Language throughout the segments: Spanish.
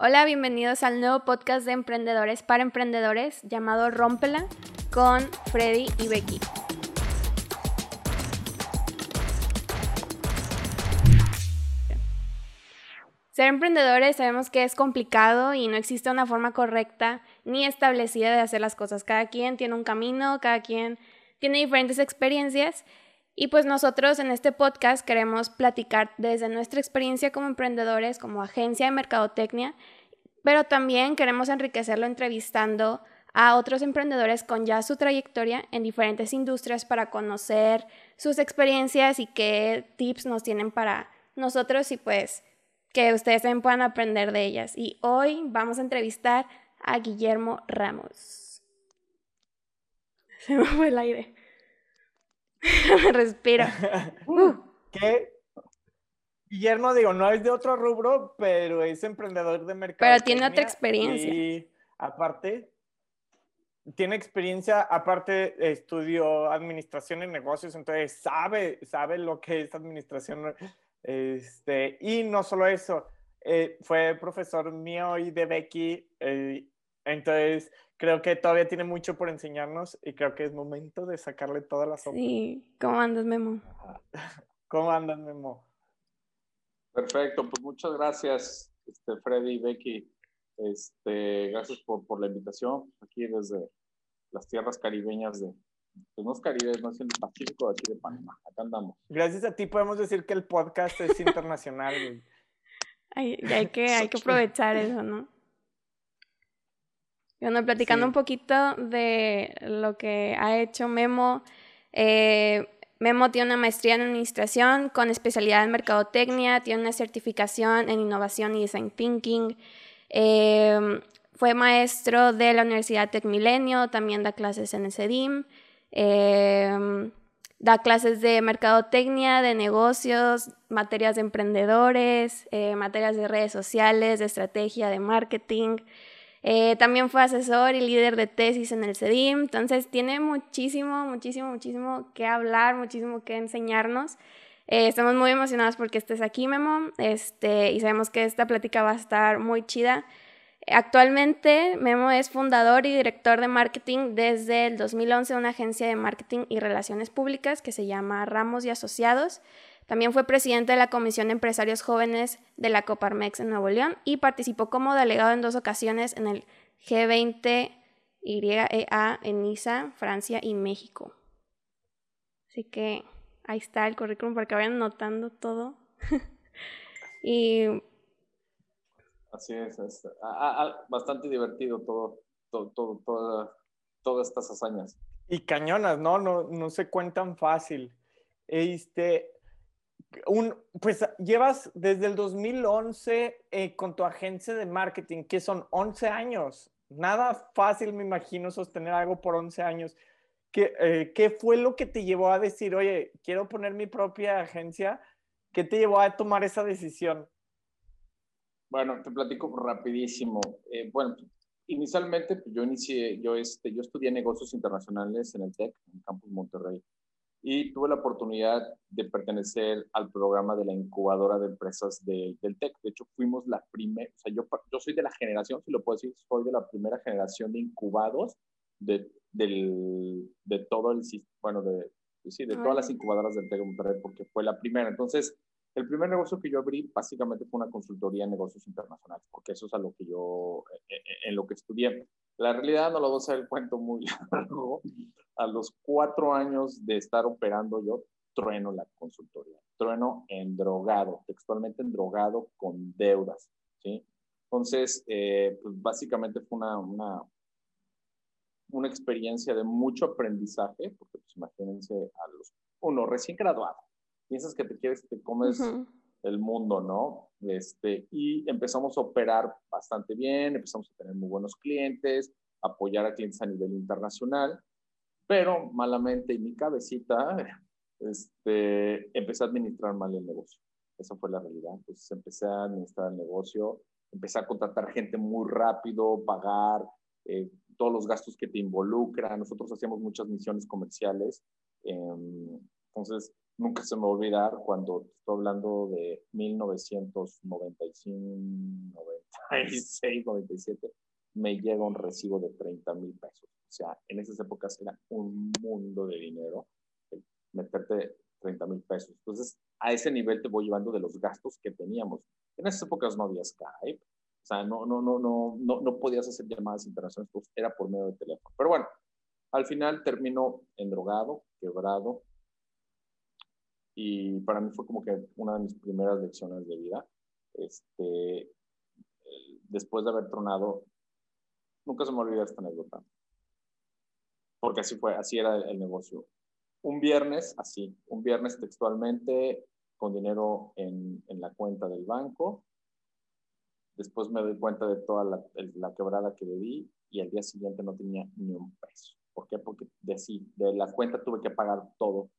Hola, bienvenidos al nuevo podcast de emprendedores para emprendedores llamado Rómpela con Freddy y Becky. Ser emprendedores sabemos que es complicado y no existe una forma correcta ni establecida de hacer las cosas. Cada quien tiene un camino, cada quien tiene diferentes experiencias y pues nosotros en este podcast queremos platicar desde nuestra experiencia como emprendedores, como agencia de mercadotecnia, pero también queremos enriquecerlo entrevistando a otros emprendedores con ya su trayectoria en diferentes industrias para conocer sus experiencias y qué tips nos tienen para nosotros y pues que ustedes también puedan aprender de ellas. Y hoy vamos a entrevistar a Guillermo Ramos. Se me fue el aire. Respira. Uh. ¿Qué? Guillermo, digo, no es de otro rubro, pero es emprendedor de mercado. Pero tiene otra experiencia. Y aparte, tiene experiencia, aparte estudió administración en negocios, entonces sabe, sabe lo que es administración. Este, y no solo eso, eh, fue profesor mío y de Becky, eh, entonces creo que todavía tiene mucho por enseñarnos y creo que es momento de sacarle todas las sopa. Sí, ¿cómo andas, Memo? ¿Cómo andas, Memo? Perfecto, pues muchas gracias, este, Freddy y Becky. Este, gracias por, por la invitación aquí desde las tierras caribeñas de, pues no es Caribe, no es el Pacífico, aquí de Panamá. Acá andamos. Gracias a ti podemos decir que el podcast es internacional. hay, hay, que, hay que aprovechar eso, ¿no? Bueno, platicando un poquito de lo que ha hecho Memo. Eh, Memo tiene una maestría en administración con especialidad en mercadotecnia, tiene una certificación en innovación y design thinking. Eh, fue maestro de la Universidad Tech Milenio, también da clases en el CEDIM. Eh, da clases de mercadotecnia, de negocios, materias de emprendedores, materias de redes sociales, de estrategia, de marketing. Eh, también fue asesor y líder de tesis en el CEDIM, entonces tiene muchísimo, muchísimo, muchísimo que hablar, muchísimo que enseñarnos. Eh, estamos muy emocionados porque estés aquí, Memo, este, y sabemos que esta plática va a estar muy chida. Actualmente, Memo es fundador y director de marketing desde el 2011 de una agencia de marketing y relaciones públicas que se llama Ramos y Asociados. También fue presidente de la Comisión de Empresarios Jóvenes de la Coparmex en Nuevo León y participó como delegado en dos ocasiones en el G20 YEA en Niza, Francia y México. Así que ahí está el currículum para que vayan notando todo. y Así es, bastante divertido todo, todo, todo, todas estas hazañas. Y cañonas, ¿no? No, no se cuentan fácil. Este, un, pues llevas desde el 2011 eh, con tu agencia de marketing, que son 11 años. Nada fácil, me imagino, sostener algo por 11 años. ¿Qué, eh, ¿Qué fue lo que te llevó a decir, oye, quiero poner mi propia agencia? ¿Qué te llevó a tomar esa decisión? Bueno, te platico rapidísimo. Eh, bueno, inicialmente pues, yo inicié, yo, este, yo estudié negocios internacionales en el TEC, en Campus Monterrey y tuve la oportunidad de pertenecer al programa de la incubadora de empresas del TEC. De hecho, fuimos la primera, o sea, yo, yo soy de la generación, si lo puedo decir, soy de la primera generación de incubados de, del, de todo el bueno, de, sí, de todas las incubadoras del TEC Monterrey, porque fue la primera. Entonces, el primer negocio que yo abrí básicamente fue una consultoría en negocios internacionales, porque eso es a lo que yo, eh, eh, en lo que estudié. La realidad no lo voy a hacer el cuento muy largo. A los cuatro años de estar operando yo, trueno la consultoría. Trueno endrogado, textualmente endrogado con deudas. ¿sí? Entonces, eh, pues básicamente fue una, una, una, experiencia de mucho aprendizaje, porque pues imagínense a los, uno recién graduado, piensas que te quieres, te comes el mundo, ¿no? Este, y empezamos a operar bastante bien, empezamos a tener muy buenos clientes, apoyar a clientes a nivel internacional, pero malamente en mi cabecita este, empecé a administrar mal el negocio. Esa fue la realidad. Entonces empecé a administrar el negocio, empecé a contratar gente muy rápido, pagar eh, todos los gastos que te involucran. Nosotros hacíamos muchas misiones comerciales. Eh, entonces, nunca se me va a olvidar cuando estoy hablando de 1995, 90, 96, 97, me llega un recibo de 30 mil pesos. O sea, en esas épocas era un mundo de dinero meterte 30 mil pesos. Entonces, a ese nivel te voy llevando de los gastos que teníamos. En esas épocas no había Skype, o sea, no, no, no, no, no, no podías hacer llamadas internacionales, pues era por medio de teléfono. Pero bueno, al final terminó endrogado, quebrado, y para mí fue como que una de mis primeras lecciones de vida. Este, después de haber tronado, nunca se me olvidó esta anécdota, porque así fue, así era el, negocio. Un viernes, así, un viernes textualmente, con dinero en, en la cuenta del banco, después me doy cuenta de toda la, la, quebrada que le di y al día siguiente no tenía ni un peso. ¿Por qué? Porque de, sí, de la cuenta tuve que pagar todo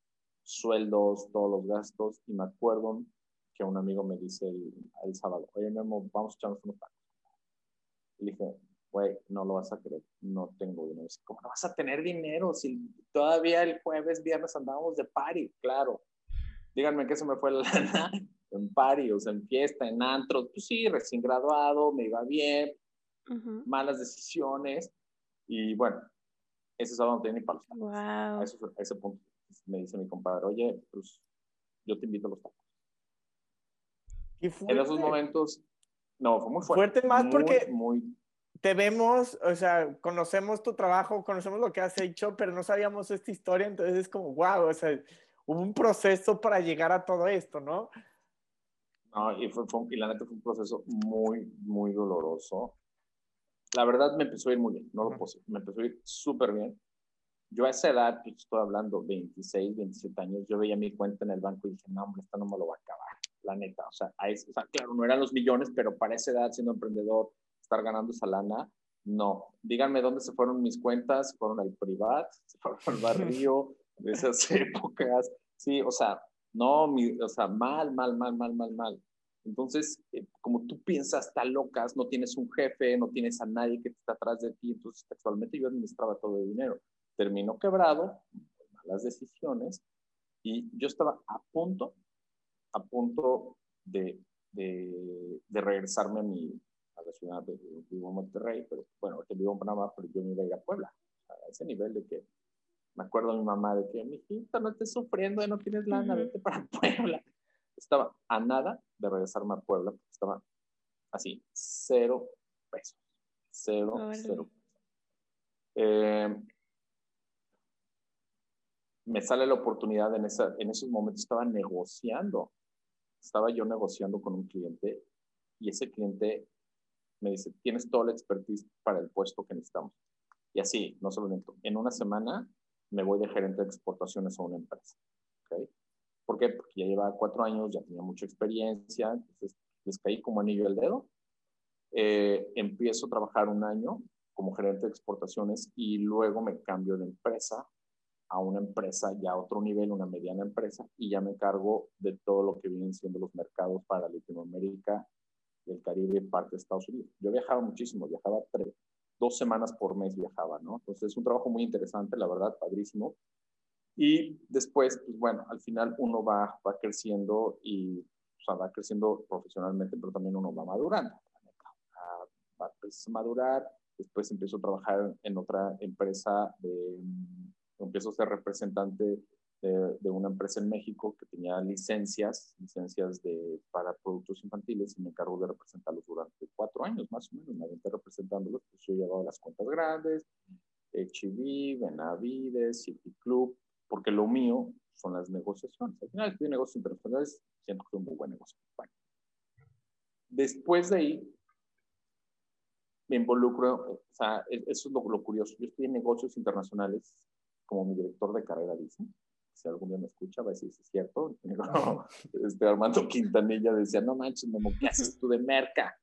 sueldos, todos los gastos, y me acuerdo que un amigo me dice el, sábado, oye, Memo, vamos a echarnos unos tacos. Y le dije, güey, no lo vas a creer, no tengo dinero. ¿Cómo no vas a tener dinero si todavía el jueves, viernes andábamos de party? Claro. Díganme que se me fue la lana en party, o sea, en fiesta, en antro. Pues sí, recién graduado, me iba bien, malas decisiones. Y bueno, ese sábado no tenía ni para Wow. A, a ese punto me dice mi compadre, oye, pues yo te invito a los tacos. En esos momentos, no, fue muy fuerte. Fuerte más porque muy, te vemos, o sea, conocemos tu trabajo, conocemos lo que has hecho, pero no sabíamos esta historia, entonces es como, wow, o sea, hubo un proceso para llegar a todo esto, ¿no? No, y, fue, y la neta fue un proceso muy, muy doloroso. La verdad me empezó a ir muy bien, no lo puedo decir, me empezó a ir súper bien. Yo a esa edad, pues, estoy hablando 26, 27 años, yo veía mi cuenta en el banco y dije, no, hombre, esta no me lo va a acabar, la neta. O sea, o sea, claro, no eran los millones, pero para esa edad, siendo emprendedor, estar ganando esa lana, no. Díganme dónde se fueron mis cuentas, se fueron al privat, se fueron al barrio, de esas épocas. Sí, o sea, no, mi, o sea, mal, mal, mal, mal, mal, mal. Entonces, eh, como tú piensas, está locas, no tienes un jefe, no tienes a nadie que está atrás de ti, entonces textualmente yo administraba todo el dinero terminó quebrado, malas decisiones, y yo estaba a punto, a punto de, de, regresarme a, mi, a la ciudad de, vivo Monterrey, pero bueno, que vivo en Panamá, pero yo me iba a ir a Puebla, a ese nivel de que me acuerdo a mi mamá de que, mi hijita, no estés sufriendo, no tienes lana, vete para Puebla. Estaba a nada de regresarme a Puebla, porque estaba así, cero pesos, cero, cero. Eh, me sale la oportunidad en, esa, en esos momentos, estaba negociando, estaba yo negociando con un cliente y ese cliente me dice, tienes toda la expertise para el puesto que necesitamos. Y así, no solo en una semana me voy de gerente de exportaciones a una empresa. ¿okay? ¿Por qué? Porque ya llevaba cuatro años, ya tenía mucha experiencia, entonces les caí como anillo al dedo. Eh, empiezo a trabajar un año como gerente de exportaciones y luego me cambio de empresa a una empresa ya a otro nivel, una mediana empresa, y ya me encargo de todo lo que vienen siendo los mercados para Latinoamérica, el Caribe parte de Estados Unidos. Yo viajaba muchísimo, viajaba tres, dos semanas por mes viajaba, ¿no? Entonces es un trabajo muy interesante, la verdad, padrísimo. Y después, pues bueno, al final uno va, va creciendo y o sea, va creciendo profesionalmente, pero también uno va madurando. Va a madurar, después empiezo a trabajar en otra empresa de empiezo a ser representante de, una empresa en México que tenía licencias, licencias de, para productos infantiles y me encargo de representarlos durante cuatro años más o menos. Me aventé representándolos, pues yo he llevado las cuentas grandes, HIV, Benavides, City Club, porque lo mío son las negociaciones. Al final, estoy negocios internacionales, siento que es un muy buen negocio. Bueno. Después de ahí, me involucro, o sea, eso es lo, lo curioso. Yo en negocios internacionales como mi director de carrera dice, si algún día me escucha va a decir es cierto. este Armando Quintanilla decía, no manches, Memo, ¿qué haces tú de merca?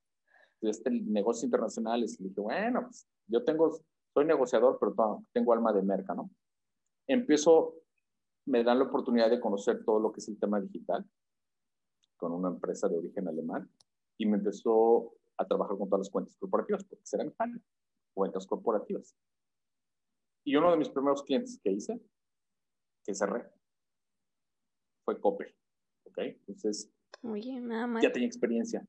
Este negocio internacional. Y dije, bueno, pues yo tengo, soy negociador, pero tengo alma de merca, ¿no? Empiezo, me dan la oportunidad de conocer todo lo que es el tema digital con una empresa de origen alemán y me empezó a trabajar con todas las cuentas corporativas, porque serán cuentas corporativas. Y uno de mis primeros clientes que hice, que cerré, fue Copper. ¿Ok? Entonces, Oye, nada más. ya tenía experiencia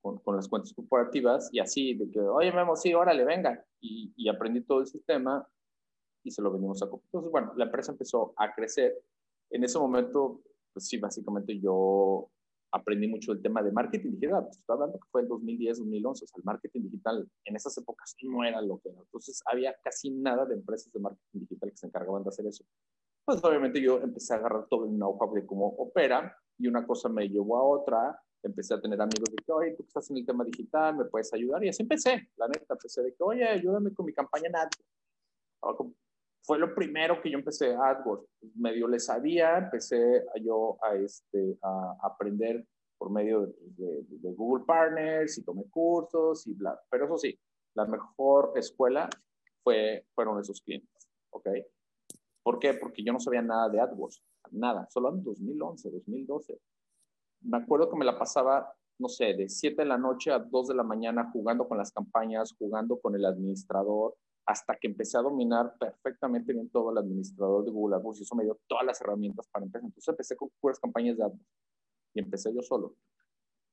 con, con, las cuentas corporativas y así, de que, oye, Memo, sí, órale, venga. Y, y aprendí todo el sistema y se lo vendimos a Entonces, bueno, la empresa empezó a crecer. En ese momento, pues sí, básicamente yo aprendí mucho el tema de marketing digital. Pues, estoy hablando que fue el 2010, 2011. O sea, el marketing digital en esas épocas no era lo que era. Entonces, había casi nada de empresas de marketing digital que se encargaban de hacer eso. Pues obviamente yo empecé a agarrar todo el know-how de cómo opera y una cosa me llevó a otra. Empecé a tener amigos de que, oye, tú que estás en el tema digital, me puedes ayudar. Y así empecé, la neta, empecé de que, oye, ayúdame con mi campaña en. Fue lo primero que yo empecé a AdWords. Medio le sabía, empecé a yo a, este, a aprender por medio de, de, Google Partners y tomé cursos y bla. Pero eso sí, la mejor escuela fue, fueron esos clientes, ¿ok? ¿Por qué? Porque yo no sabía nada de AdWords, nada, solo en 2011, 2012. Me acuerdo que me la pasaba, no sé, de 7 de la noche a 2 de la mañana jugando con las campañas, jugando con el administrador, hasta que empecé a dominar perfectamente bien todo el administrador de Google AdWords y eso me dio todas las herramientas para empezar. Entonces empecé con puras campañas de AdWords y empecé yo solo.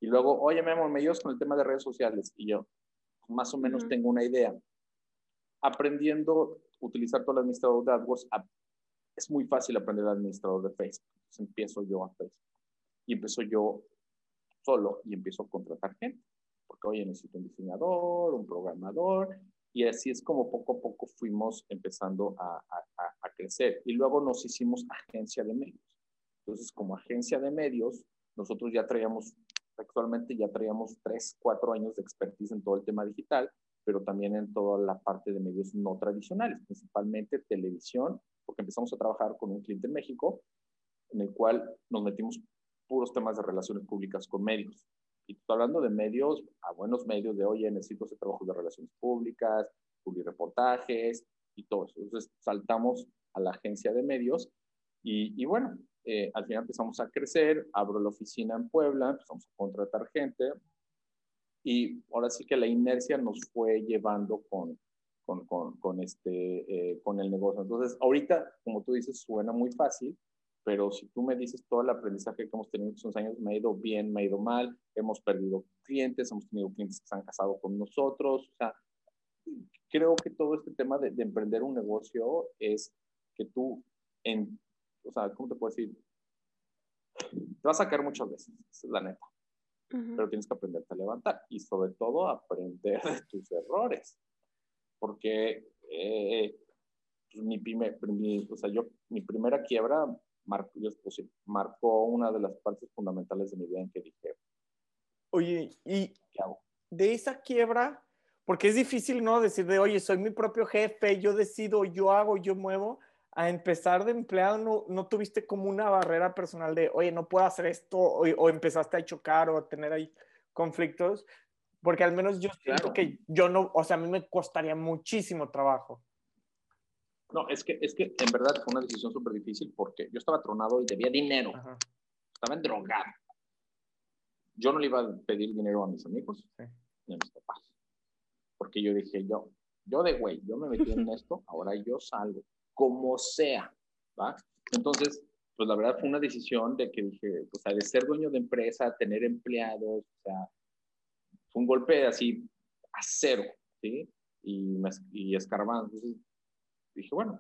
Y luego, oye, Memo, me ayudas con el tema de redes sociales. Y yo, más o menos tengo una idea. Aprendiendo a utilizar todo el administrador de AdWords, es muy fácil aprender el administrador de Facebook. Entonces empiezo yo a Facebook. Y empiezo yo solo y empiezo a contratar gente. Porque, oye, necesito un diseñador, un programador. Y así es como poco a poco fuimos empezando a, crecer. Y luego nos hicimos agencia de medios. Entonces, como agencia de medios, nosotros ya traíamos, actualmente ya traíamos tres, cuatro años de expertise en todo el tema digital, pero también en toda la parte de medios no tradicionales, principalmente televisión porque empezamos a trabajar con un cliente en México en el cual nos metimos puros temas de relaciones públicas con medios. Y estoy hablando de medios, a buenos medios de, oye, necesito hacer trabajo de relaciones públicas, reportajes y todo eso. Entonces saltamos a la agencia de medios y, y bueno, eh, al final empezamos a crecer, abro la oficina en Puebla, empezamos a contratar gente y ahora sí que la inercia nos fue llevando con, con, con, con este, eh, con el negocio. Entonces, ahorita, como tú dices, suena muy fácil, pero si tú me dices todo el aprendizaje que hemos tenido en estos años, me ha ido bien, me ha ido mal, hemos perdido clientes, hemos tenido clientes que se han casado con nosotros, o sea, creo que todo este tema de, de emprender un negocio es que tú, en, o sea, ¿cómo te puedo decir? Te vas a caer muchas veces, es la neta. Pero tienes que aprenderte a levantar y sobre todo aprender de tus errores porque eh, pues, mi, primer, mi, o sea, yo, mi primera quiebra marcó, marcó una de las partes fundamentales de mi vida en que dije, oye, ¿y qué hago? De esa quiebra, porque es difícil, ¿no? Decir de, oye, soy mi propio jefe, yo decido, yo hago, yo muevo, a empezar de empleado, no, no tuviste como una barrera personal de, oye, no puedo hacer esto, o, o empezaste a chocar o a tener ahí conflictos. Porque al menos yo siento que yo no, o sea, a mí me costaría muchísimo trabajo. No, es que, es que en verdad fue una decisión súper difícil porque yo estaba tronado y debía dinero. Estaba drogado. Yo no le iba a pedir dinero a mis amigos ni a mis papás. Porque yo dije, yo, yo de güey, yo me metí en esto, ahora yo salgo, como sea, ¿va? Entonces, pues la verdad fue una decisión de que dije, o sea, de ser dueño de empresa, tener empleados, o sea, un golpe así a cero, ¿sí? Y, y escarbando. Entonces dije, bueno,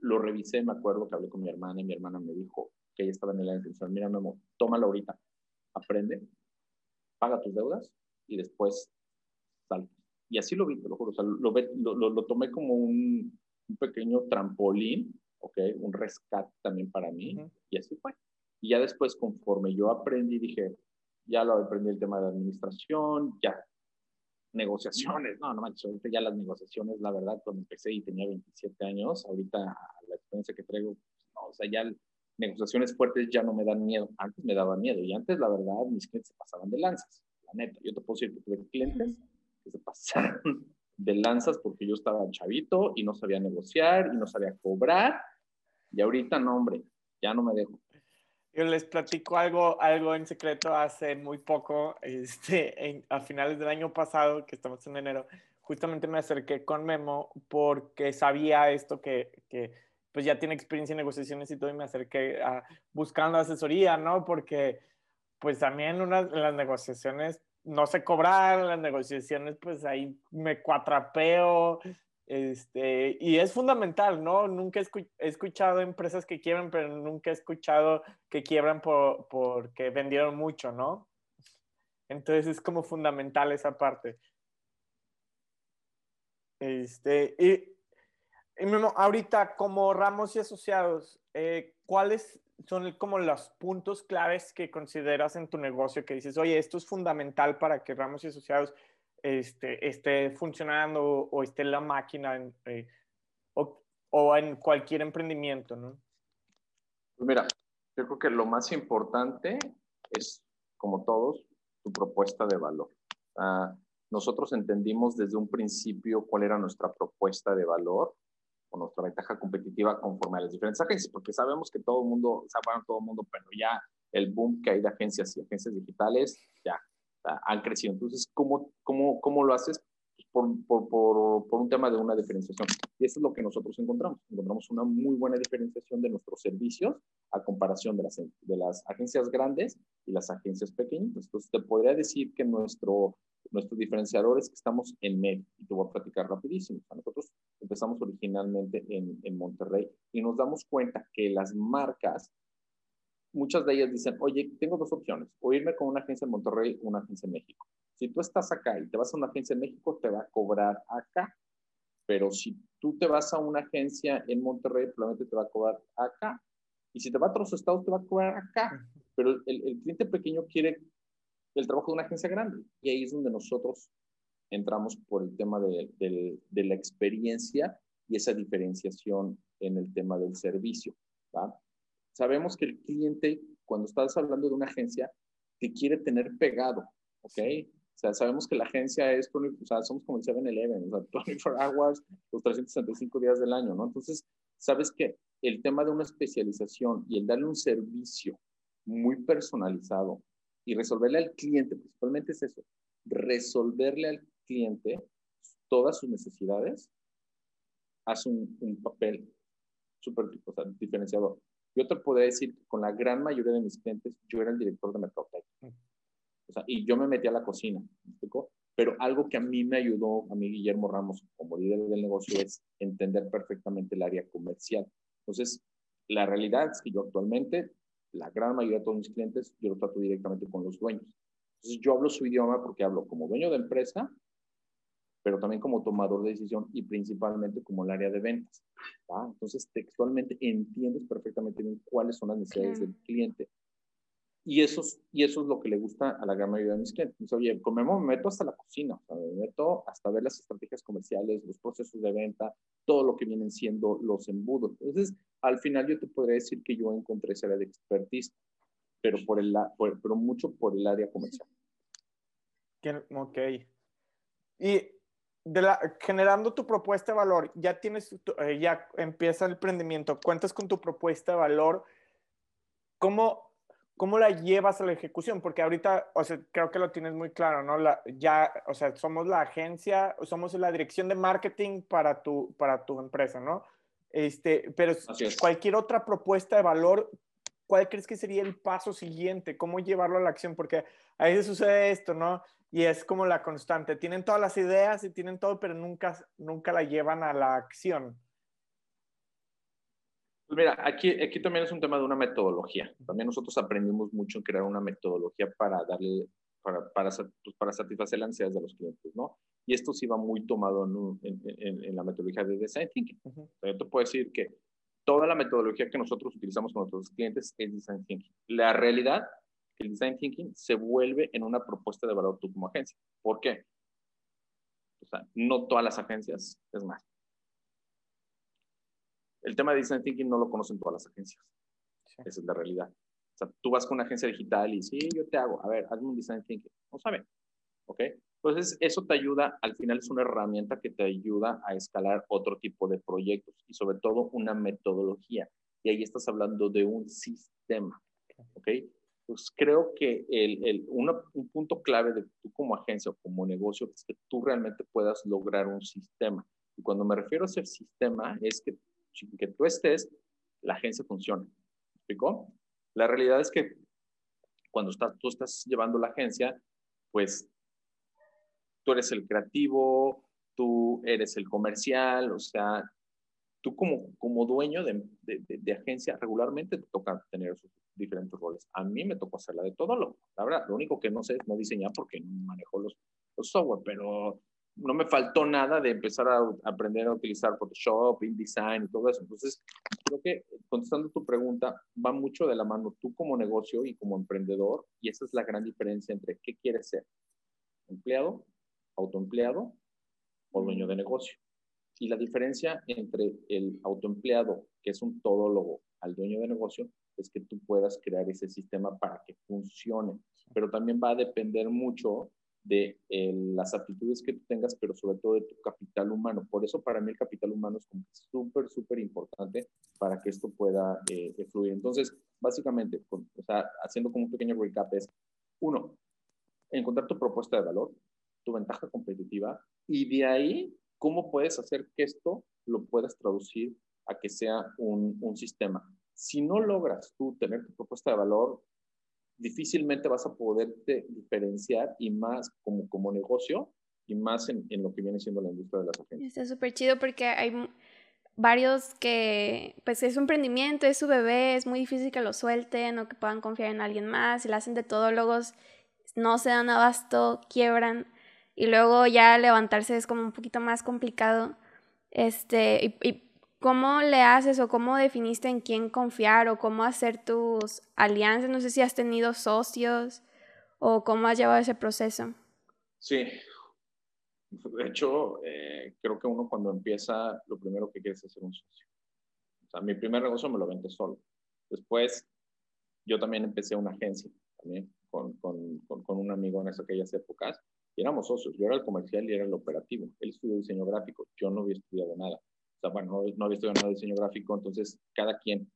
lo revisé, me acuerdo que hablé con mi hermana y mi hermana me dijo que ella estaba en el intención, mira, Memo, tómalo ahorita, aprende, paga tus deudas y después sal. Y así lo vi, te lo juro, o sea, lo, lo, lo, tomé como un, un, pequeño trampolín, ¿ok? Un rescate también para mí, y así fue. Y ya después, conforme yo aprendí, dije, ya lo aprendí el tema de administración, ya negociaciones, no, no manches, ahorita ya las negociaciones, la verdad, cuando empecé y tenía 27 años, ahorita la experiencia que traigo, no, o sea, ya negociaciones fuertes ya no me dan miedo, antes me daban miedo y antes, la verdad, mis clientes se pasaban de lanzas, la neta, yo te puedo decir que tuve clientes que se pasaron de lanzas porque yo estaba chavito y no sabía negociar y no sabía cobrar y ahorita no, hombre, ya no me dejo. Yo les platico algo, algo en secreto hace muy poco, este, a finales del año pasado, que estamos en enero, justamente me acerqué con Memo porque sabía esto que, que pues ya tiene experiencia en negociaciones y todo y me acerqué a, buscando asesoría, ¿no? Porque pues también una, las negociaciones no sé cobrar, las negociaciones, pues ahí me cuatrapeo, este, y es fundamental, ¿no? Nunca he, escuchado empresas que quiebran, pero nunca he escuchado que quiebran por, porque vendieron mucho, ¿no? Entonces es como fundamental esa parte. Este, y, ahorita como Ramos y Asociados, eh, ¿cuáles son como los puntos claves que consideras en tu negocio que dices, oye, esto es fundamental para que Ramos y Asociados este, esté funcionando o, esté la máquina eh, o, en cualquier emprendimiento, ¿no? Pues mira, yo creo que lo más importante es, como todos, tu propuesta de valor. nosotros entendimos desde un principio cuál era nuestra propuesta de valor o nuestra ventaja competitiva conforme a las diferentes agencias, porque sabemos que todo el mundo, saben todo el mundo, pero ya el boom que hay de agencias y agencias digitales, han crecido. Entonces, ¿cómo, cómo, cómo lo haces? Por, por, por, por, un tema de una diferenciación. Y eso es lo que nosotros encontramos. Encontramos una muy buena diferenciación de nuestros servicios a comparación de las, de las agencias grandes y las agencias pequeñas. Entonces, te podría decir que nuestro, nuestro diferenciador es que estamos en medio. Y te voy a platicar rapidísimo. nosotros empezamos originalmente en, en Monterrey y nos damos cuenta que las marcas muchas de ellas dicen, oye, tengo dos opciones, o irme con una agencia en Monterrey o una agencia en México. Si tú estás acá y te vas a una agencia en México, te va a cobrar acá. Pero si tú te vas a una agencia en Monterrey, probablemente te va a cobrar acá. Y si te va a otros estados, te va a cobrar acá. Pero el, cliente pequeño quiere el trabajo de una agencia grande. Y ahí es donde nosotros entramos por el tema de, de la experiencia y esa diferenciación en el tema del servicio. ¿va? Sabemos que el cliente, cuando estás hablando de una agencia, te quiere tener pegado, ¿ok? O sea, sabemos que la agencia es, o sea, somos como el 7-Eleven, o sea, 24 hours, los 365 días del año, ¿no? Entonces, sabes que el tema de una especialización y el darle un servicio muy personalizado y resolverle al cliente, principalmente es eso, resolverle al cliente todas sus necesidades, hace un, un papel súper o sea, diferenciador. Yo te podría decir que con la gran mayoría de mis clientes, yo era el director de mercadotecnia. O sea, y yo me metí a la cocina, ¿me Pero algo que a mí me ayudó, a mí Guillermo Ramos, como líder del negocio, es entender perfectamente el área comercial. Entonces, la realidad es que yo actualmente, la gran mayoría de todos mis clientes, yo lo trato directamente con los dueños. Entonces, yo hablo su idioma porque hablo como dueño de empresa, pero también como tomador de decisión y principalmente como el área de ventas. Entonces, textualmente entiendes perfectamente bien cuáles son las necesidades del cliente. Y eso, es, y eso es lo que le gusta a la gran mayoría de mis clientes. Entonces, oye, con Memo me meto hasta la cocina, me meto hasta ver las estrategias comerciales, los procesos de venta, todo lo que vienen siendo los embudos. Entonces, al final yo te podría decir que yo encontré esa área de expertise, pero, por el, pero mucho por el área comercial. Ok. Y generando tu propuesta de valor, ya tienes, eh, ya empieza el emprendimiento, cuentas con tu propuesta de valor, ¿cómo, cómo la llevas a la ejecución? Porque ahorita, o sea, creo que lo tienes muy claro, ¿no? La, ya, o sea, somos la agencia, somos la dirección de marketing para tu, para tu empresa, ¿no? Este, pero cualquier otra propuesta de valor, ¿cuál crees que sería el paso siguiente? ¿Cómo llevarlo a la acción? Porque a veces sucede esto, ¿no? y es como la constante. Tienen todas las ideas y tienen todo, pero nunca, nunca la llevan a la acción. Pues mira, aquí, aquí también es un tema de una metodología. También nosotros aprendimos mucho en crear una metodología para darle, para, para, pues para satisfacer las ansiedades de los clientes, ¿no? Y esto sí va muy tomado en, en, en, la metodología de Design Thinking. Yo te puedo decir que toda la metodología que nosotros utilizamos con nuestros clientes es Design Thinking. La realidad el design thinking se vuelve en una propuesta de valor tú como agencia. ¿Por qué? O sea, no todas las agencias, es más. El tema de design thinking no lo conocen todas las agencias. Esa es la realidad. O sea, tú vas con una agencia digital y sí, yo te hago, a ver, hazme un design thinking. No saben. ¿Ok? Entonces, eso te ayuda, al final es una herramienta que te ayuda a escalar otro tipo de proyectos y sobre todo una metodología. Y ahí estás hablando de un sistema. ¿Ok? pues creo que el, el un punto clave de tú como agencia o como negocio es que tú realmente puedas lograr un sistema. Y cuando me refiero a ese sistema, es que, que tú estés, la agencia funciona. ¿Me explicó? La realidad es que cuando estás, tú estás llevando la agencia, pues tú eres el creativo, tú eres el comercial, o sea, tú como, como dueño de, de, agencia regularmente te toca tener esos diferentes roles. A mí me tocó hacer la de todo lo, la verdad, lo único que no sé es no diseñar porque no manejo los, los software, pero no me faltó nada de empezar a aprender a utilizar Photoshop, InDesign y todo eso. Entonces, creo que contestando tu pregunta, va mucho de la mano tú como negocio y como emprendedor, y esa es la gran diferencia entre qué quieres ser, empleado, autoempleado o dueño de negocio. Y la diferencia entre el autoempleado, que es un todólogo, al dueño de negocio, es que tú puedas crear ese sistema para que funcione. Pero también va a depender mucho de eh, las aptitudes que tú tengas, pero sobre todo de tu capital humano. Por eso para mí el capital humano es súper, súper importante para que esto pueda eh, fluir. Entonces, básicamente, o sea, haciendo como un pequeño recap es, uno, encontrar tu propuesta de valor, tu ventaja competitiva, y de ahí, cómo puedes hacer que esto lo puedas traducir a que sea un, un sistema. Si no logras tú tener tu propuesta de valor, difícilmente vas a poderte diferenciar y más como, como negocio y más en, en lo que viene siendo la industria de las agencias. Está súper chido porque hay varios que, pues es un emprendimiento, es su bebé, es muy difícil que lo suelten o que puedan confiar en alguien más, si la hacen de todólogos, no se dan abasto, quiebran y luego ya levantarse es como un poquito más complicado. Este, y ¿Cómo le haces o cómo definiste en quién confiar o cómo hacer tus alianzas? No sé si has tenido socios o cómo has llevado ese proceso. Sí. De hecho, eh, creo que uno cuando empieza, lo primero que quiere es hacer un socio. O sea, mi primer negocio me lo vente solo. Después, yo también empecé una agencia, también con, con, con, un amigo en aquellas épocas, y éramos socios. Yo era el comercial y era el operativo. Él estudió diseño gráfico, yo no había estudiado nada. O sea, bueno, no, no había estudiado diseño gráfico, entonces cada quien.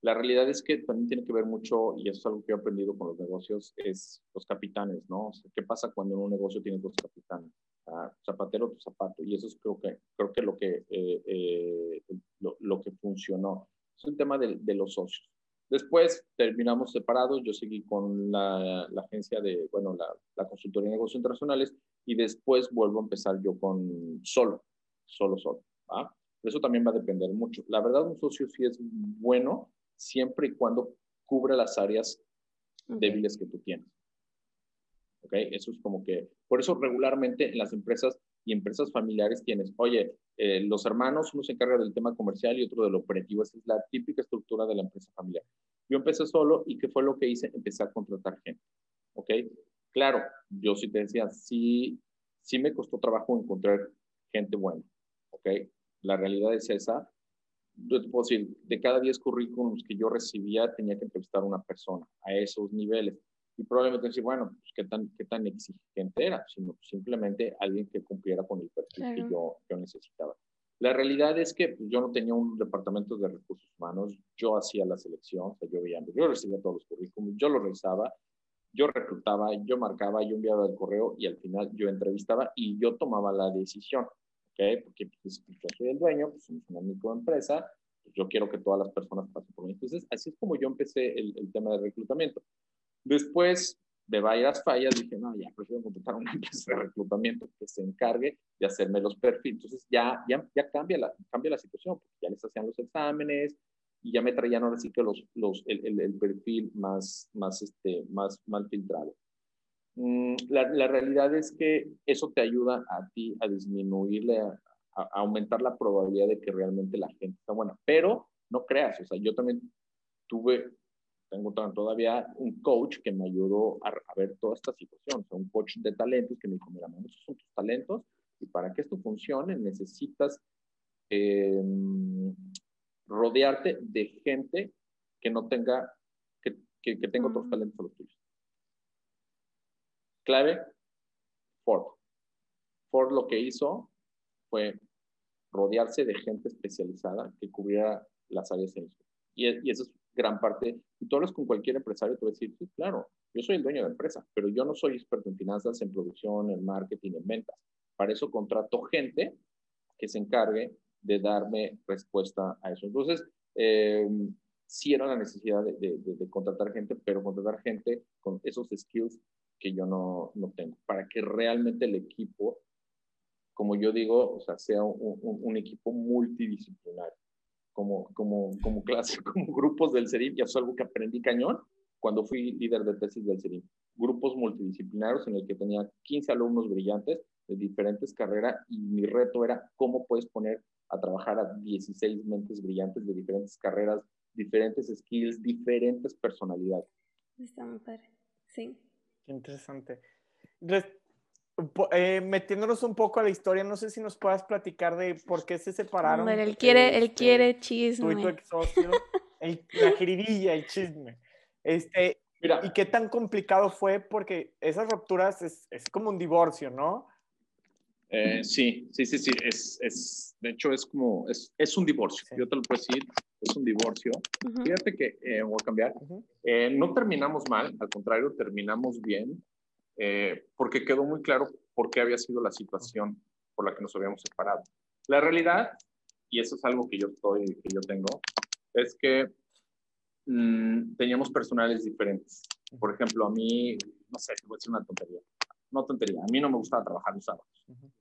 La realidad es que también tiene que ver mucho, y eso es algo que he aprendido con los negocios, es los capitanes, ¿no? O sea, ¿qué pasa cuando en un negocio tienes dos capitanes? Ah, zapatero, tu zapato. Y eso es creo que, creo que lo que, eh, eh, lo, lo, que funcionó. Es un tema de, de, los socios. Después terminamos separados, yo seguí con la, la agencia de, bueno, la, la, consultoría de negocios internacionales y después vuelvo a empezar yo con solo, solo, solo. Eso también va a depender mucho. La verdad, un socio sí es bueno siempre y cuando cubre las áreas débiles que tú tienes. ¿Ok? Eso es como que, por eso regularmente en las empresas y empresas familiares tienes, oye, eh, los hermanos, uno se encarga del tema comercial y otro del operativo. Esa es la típica estructura de la empresa familiar. Yo empecé solo y ¿qué fue lo que hice? Empecé a contratar gente. ¿Ok? Claro, yo sí te decía, sí, sí me costó trabajo encontrar gente buena. ¿Ok? la realidad es esa. Yo te puedo decir, de cada 10 currículums que yo recibía, tenía que entrevistar a una persona a esos niveles. Y probablemente decir, bueno, pues, ¿qué, tan, ¿qué tan exigente era? Sino simplemente alguien que cumpliera con el perfil que yo, yo necesitaba. La realidad es que pues, yo no tenía un departamento de recursos humanos, yo hacía la selección, o sea, yo, veía, yo recibía todos los currículums, yo los revisaba, yo reclutaba, yo marcaba, yo enviaba el correo y al final yo entrevistaba y yo tomaba la decisión. Porque pues, yo soy el dueño, pues somos una microempresa, pues yo quiero que todas las personas pasen por mí. Entonces, así es como yo empecé el, el tema de reclutamiento. Después de varias fallas, dije, no, ya prefiero contratar una empresa de reclutamiento que se encargue de hacerme los perfiles. Entonces, ya, ya, ya cambia, la, cambia la situación, porque ya les hacían los exámenes y ya me traían ahora sí que los, los, el, el, el perfil más, más, este, más mal filtrado. Mm, la, la, realidad es que eso te ayuda a ti a disminuirle, a, a, aumentar la probabilidad de que realmente la gente está buena. Pero no creas, o sea, yo también tuve, tengo todavía un coach que me ayudó a, a ver toda esta situación, o sea, un coach de talentos que me dijo, mira, esos son tus talentos y para que esto funcione necesitas eh, rodearte de gente que no tenga, que, que, que tenga otros talentos a los tuyos. Clave, Ford. Ford lo que hizo fue rodearse de gente especializada que cubriera las áreas en y, y eso es gran parte. Y tú hablas con cualquier empresario, te va a decir, sí, claro, yo soy el dueño de la empresa, pero yo no soy experto en finanzas, en producción, en marketing, en ventas. Para eso contrato gente que se encargue de darme respuesta a eso. Entonces, eh, sí era la necesidad de, de, contratar gente, pero contratar gente con esos skills que yo no, no tengo, para que realmente el equipo, como yo digo, sea, sea un, un, equipo multidisciplinario, como, como, como clase, como grupos del CERIM, y eso es algo que aprendí cañón cuando fui líder de tesis del CERIM. Grupos multidisciplinarios en el que tenía 15 alumnos brillantes de diferentes carreras y mi reto era cómo puedes poner a trabajar a 16 mentes brillantes de diferentes carreras, diferentes skills, diferentes personalidades. Está muy padre, sí. Qué interesante. Eh, metiéndonos un poco a la historia, no sé si nos puedas platicar de por qué se separaron. él quiere, él este, quiere chisme. Tú y tu ex socio, la jiribilla, el chisme. Este, Mira. ¿Y qué tan complicado fue? Porque esas rupturas es, es como un divorcio, ¿no? Eh, sí, sí, sí, sí. Es, es, de hecho, es como, es, es un divorcio. Yo te lo puedo decir, es un divorcio. Fíjate que, eh, voy a cambiar, eh, no terminamos mal, al contrario, terminamos bien, porque quedó muy claro por qué había sido la situación por la que nos habíamos separado. La realidad, y eso es algo que yo, estoy, que yo tengo, es que mm, teníamos personales diferentes. Por ejemplo, a mí, no sé, te voy a decir una tontería no tontería, a mí no me gustaba trabajar los sábados.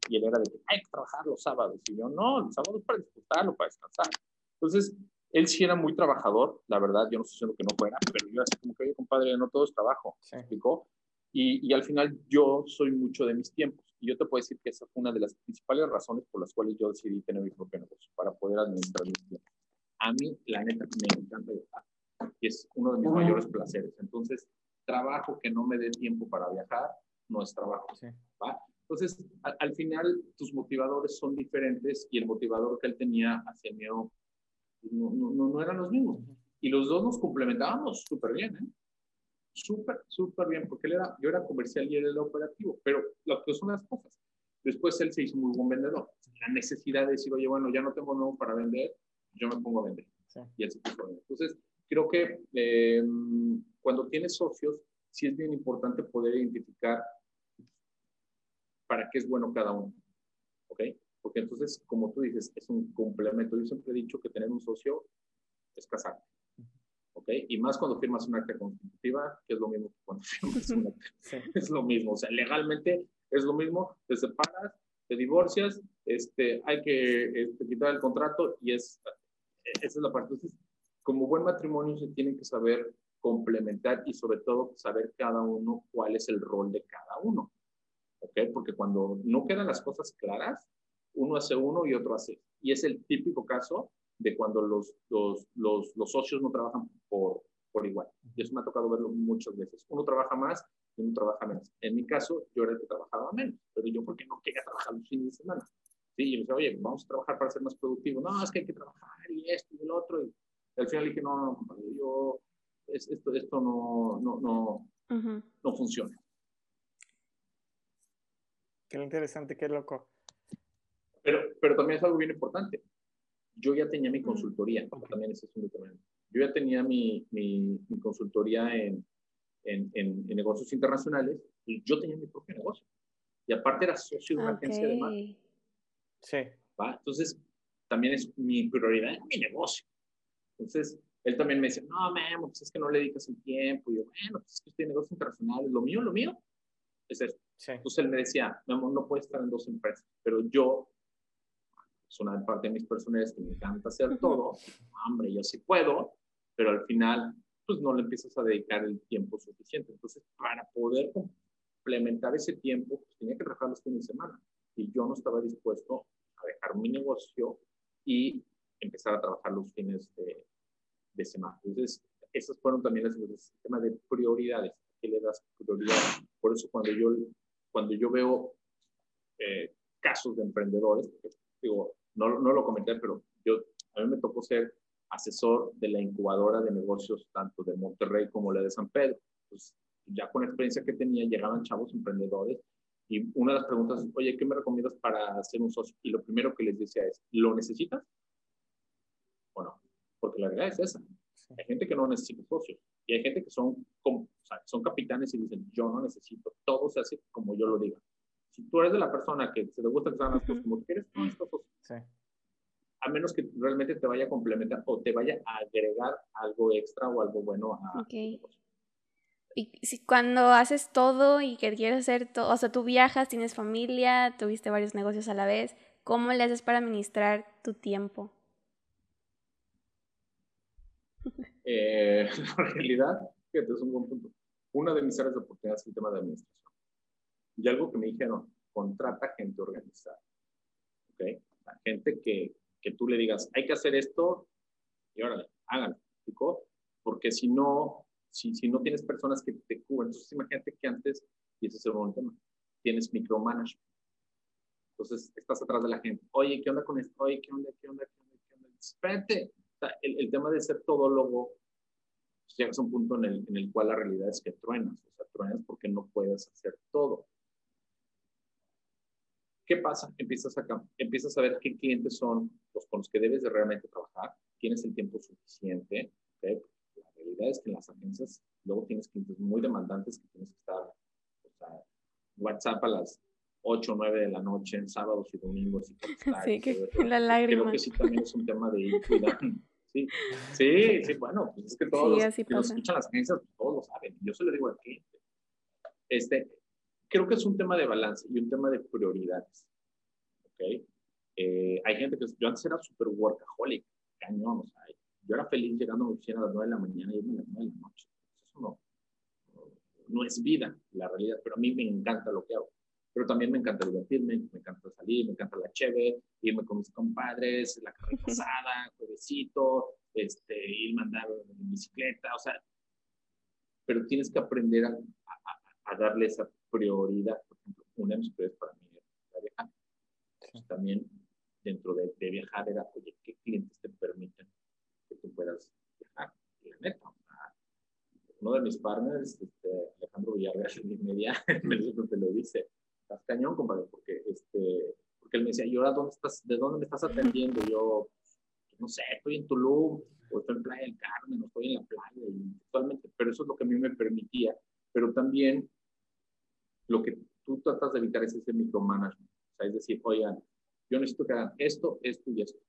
Y él era de que hay que trabajar los sábados. Y yo, no, los sábados para disfrutarlo, para descansar. Entonces, él sí era muy trabajador, la verdad, yo no estoy diciendo que no fuera, pero yo así como que, oye, compadre, no todo es trabajo, sí. explicó? Y, y, al final yo soy mucho de mis tiempos. Y yo te puedo decir que esa fue una de las principales razones por las cuales yo decidí tener mi propio negocio, para poder administrar mis tiempos. A mí, la neta, me encanta viajar. Y es uno de mis mayores placeres. Entonces, trabajo que no me dé tiempo para viajar, no es trabajo. Entonces, al, final, tus motivadores son diferentes y el motivador que él tenía hacia mí no, no, no, eran los mismos. Y los dos nos complementábamos súper bien, ¿eh? Súper, súper bien, porque él era, yo era comercial y él era operativo, pero lo que son las cosas. Después él se hizo muy buen vendedor. La necesidad de decir, oye, bueno, ya no tengo nuevo para vender, yo me pongo a vender. Y él se puso a vender. Entonces, creo que eh, cuando tienes socios, sí es bien importante poder identificar para qué es bueno cada uno. ¿Ok? Porque entonces, como tú dices, es un complemento. Yo siempre he dicho que tener un socio es casar. ¿Ok? Y más cuando firmas una acta constitutiva, que es lo mismo que cuando firmas una acta. Es lo mismo. O sea, legalmente es lo mismo. Te separas, te divorcias, este, hay que este, quitar el contrato y es, esa es la parte. Entonces, como buen matrimonio se tienen que saber complementar y sobre todo saber cada uno cuál es el rol de cada uno. ¿Ok? Porque cuando no quedan las cosas claras, uno hace uno y otro hace. Y es el típico caso de cuando los, los, los, los socios no trabajan por, por igual. Y eso me ha tocado verlo muchas veces. Uno trabaja más y uno trabaja menos. En mi caso, yo era el que trabajaba menos, pero yo porque no quería trabajar los fines de semana. Sí, y me decía, oye, vamos a trabajar para ser más productivo. No, es que hay que trabajar y esto y el otro. Y al final dije, no, yo esto, esto no, no, no, no funciona. Qué interesante, qué loco. Pero, pero también es algo bien importante. Yo ya tenía mi consultoría, también es un Yo ya tenía mi, mi, consultoría en, en, en, negocios internacionales y yo tenía mi propio negocio. Y aparte era socio de una agencia de marketing. Sí. ¿va? Entonces, también es mi prioridad, mi negocio. Entonces, él también me dice, no, Memo, pues es que no le dedicas el tiempo. Y yo, bueno, pues es que estoy en negocios internacionales. Lo mío, lo mío es esto. Entonces él me decía, Memo, no puedes estar en dos empresas. Pero yo, es una parte de mis personalidades que me encanta hacer todo. Hombre, yo sí puedo, pero al final, pues no le empiezas a dedicar el tiempo suficiente. Entonces, para poder complementar ese tiempo, pues tenía que trabajar los fines de semana. Y yo no estaba dispuesto a dejar mi negocio y empezar a trabajar los fines de, de semana. Entonces, esas fueron también las el tema de prioridades. ¿Qué le das prioridad? Por eso cuando yo, cuando yo veo eh, casos de emprendedores, digo, no, no lo comenté, pero yo, a mí me tocó ser asesor de la incubadora de negocios tanto de Monterrey como la de San Pedro. Pues ya con la experiencia que tenía, llegaban chavos emprendedores y una de las preguntas es, oye, ¿qué me recomiendas para hacer un socio? Y lo primero que les decía es, ¿lo necesitas? ¿O no? porque la verdad es esa. Hay gente que no necesita socios y hay gente que son, como, o sea, son capitanes y dicen, yo no necesito, todo se hace como yo lo diga. Si tú eres de la persona que se le gusta que se hagan las cosas como quieres, no socios. Sí. A menos que realmente te vaya a complementar o te vaya a agregar algo extra o algo bueno a okay. Y si, cuando haces todo y que quieres hacer todo, o sea, tú viajas, tienes familia, tuviste varios negocios a la vez, ¿cómo le haces para administrar tu tiempo? Eh, en realidad, fíjate, es un buen punto. Una de mis áreas de oportunidad es el tema de administración. Y algo que me dijeron, contrata gente organizada. ¿Ok? La gente que, que tú le digas, hay que hacer esto, y ahora háganlo. Porque si no, si, si no tienes personas que te cubren, entonces imagínate que antes, y ese es el buen tema, tienes micromanagement. Entonces estás atrás de la gente. Oye, ¿qué onda con esto? Oye, ¿qué onda? ¿Qué onda? ¿Qué onda? ¿Qué onda? Espérate. O sea, el, el, tema de ser todólogo pues llegas a un punto en el, en el cual la realidad es que truenas. O sea, truenas porque no puedes hacer todo. ¿Qué pasa? Empiezas a, empiezas a ver qué clientes son los con los que debes de realmente trabajar, tienes el tiempo suficiente. ¿okay? La realidad es que en las agencias luego tienes clientes muy demandantes que tienes que estar, o sea, WhatsApp a las 8 o 9 de la noche, en sábados y domingos. Y sí, que la lágrima. Creo que sí también es un tema de ir cuidando. Sí, sí, sí, bueno, pues es que todos sí, los que nos escuchan las agencias, pues todos lo saben. Yo se lo digo al cliente. Este, creo que es un tema de balance y un tema de prioridades. ¿Ok? Eh, hay gente que, yo antes era súper workaholic, cañón, o sea, yo era feliz llegando a mi oficina a las 9 de la mañana y irme a las 9 de la noche. Eso no, no es vida, la realidad, pero a mí me encanta lo que hago. Pero también me encanta divertirme, me encanta salir, me encanta la cheve, irme con mis compadres, la carrera pasada, juevesito, este, irme a andar en bicicleta, o sea, pero tienes que aprender a, a, a darle esa prioridad. Por ejemplo, una de mis prioridades para mí era viajar. Entonces, también dentro de, de, viajar era, oye, ¿qué clientes te permiten que tú puedas viajar? Y la neta, uno de mis partners, este, Alejandro Villarreal, en media, me lo dice, estás cañón, compadre, porque, este, porque él me decía, ¿y ahora dónde estás, de dónde me estás atendiendo? yo, pues, no sé, estoy en Tulum, o estoy en Playa del Carmen, o estoy en la playa, y actualmente, pero eso es lo que a mí me permitía, pero también lo que tú tratas de evitar es ese micromanagement, o sea, es decir, oigan, yo necesito que hagan esto, esto y esto,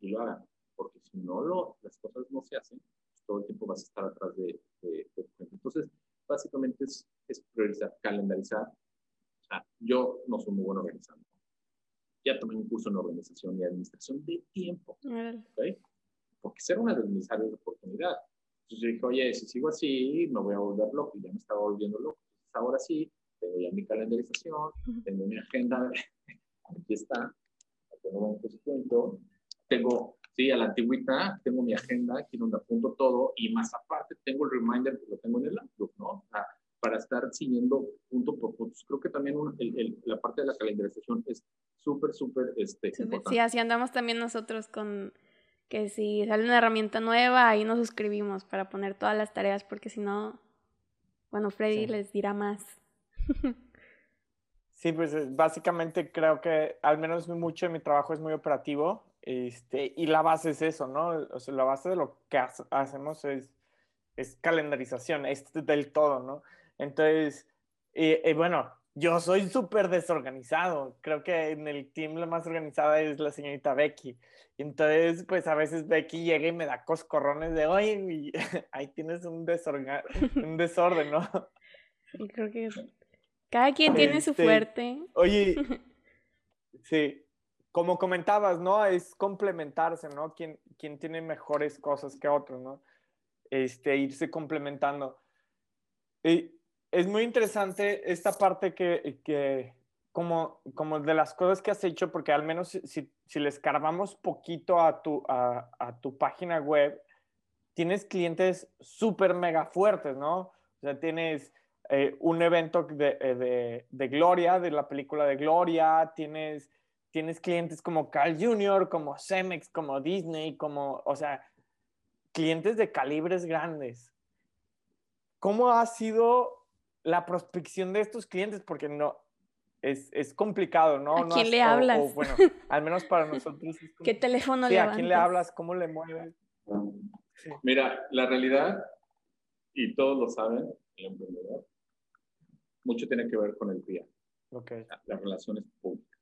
y lo hagan, porque si no lo, las cosas no se hacen, pues todo el tiempo vas a estar atrás de, de, de entonces, básicamente es, es priorizar, calendarizar, sea, yo no soy muy bueno organizando. Ya tomé un curso en organización y administración de tiempo. ¿okay? Porque ser una de mis áreas de oportunidad. Entonces yo dije, oye, si sigo así, me voy a volver loco. Y ya me estaba volviendo loco. Ahora sí, tengo ya mi calendarización, tengo mi agenda. Aquí está. Tengo un presupuesto. Tengo, sí, a la antigüita, tengo mi agenda, aquí donde apunto todo. Y más aparte, tengo el reminder que lo tengo en el Outlook, ¿no? Sea, para estar siguiendo punto por punto. Creo que también un, el, el, la parte de la calendarización es súper, súper este, sí, importante. Sí, así andamos también nosotros con que si sale una herramienta nueva, ahí nos suscribimos para poner todas las tareas, porque si no, bueno, Freddy sí. les dirá más. sí, pues básicamente creo que al menos mucho de mi trabajo es muy operativo este, y la base es eso, ¿no? O sea, la base de lo que ha hacemos es, es calendarización, es del todo, ¿no? Entonces, eh, eh, bueno, yo soy súper desorganizado. Creo que en el team la más organizada es la señorita Becky. Entonces, pues a veces Becky llega y me da coscorrones de, oye, ahí tienes un, desorga un desorden, ¿no? Sí, creo que cada quien tiene este, su fuerte. Oye, sí, como comentabas, ¿no? Es complementarse, ¿no? Quien, quien tiene mejores cosas que otros, ¿no? Este, irse complementando. Y, es muy interesante esta parte que, que como, como de las cosas que has hecho, porque al menos si, si le escarbamos poquito a tu, a, a tu página web, tienes clientes súper mega fuertes, ¿no? O sea, tienes eh, un evento de, de, de, Gloria, de la película de Gloria, tienes, tienes clientes como Carl Jr., como Cemex, como Disney, como, o sea, clientes de calibres grandes. ¿Cómo ha sido la prospección de estos clientes, porque no, es, es complicado, ¿no? ¿A no quién has, le hablas? O, o, bueno, al menos para nosotros. Es ¿Qué teléfono sí, le ¿A quién le hablas? ¿Cómo le mueves? Sí. Mira, la realidad, y todos lo saben, el emprendedor, mucho tiene que ver con el día. Okay. Las relaciones públicas.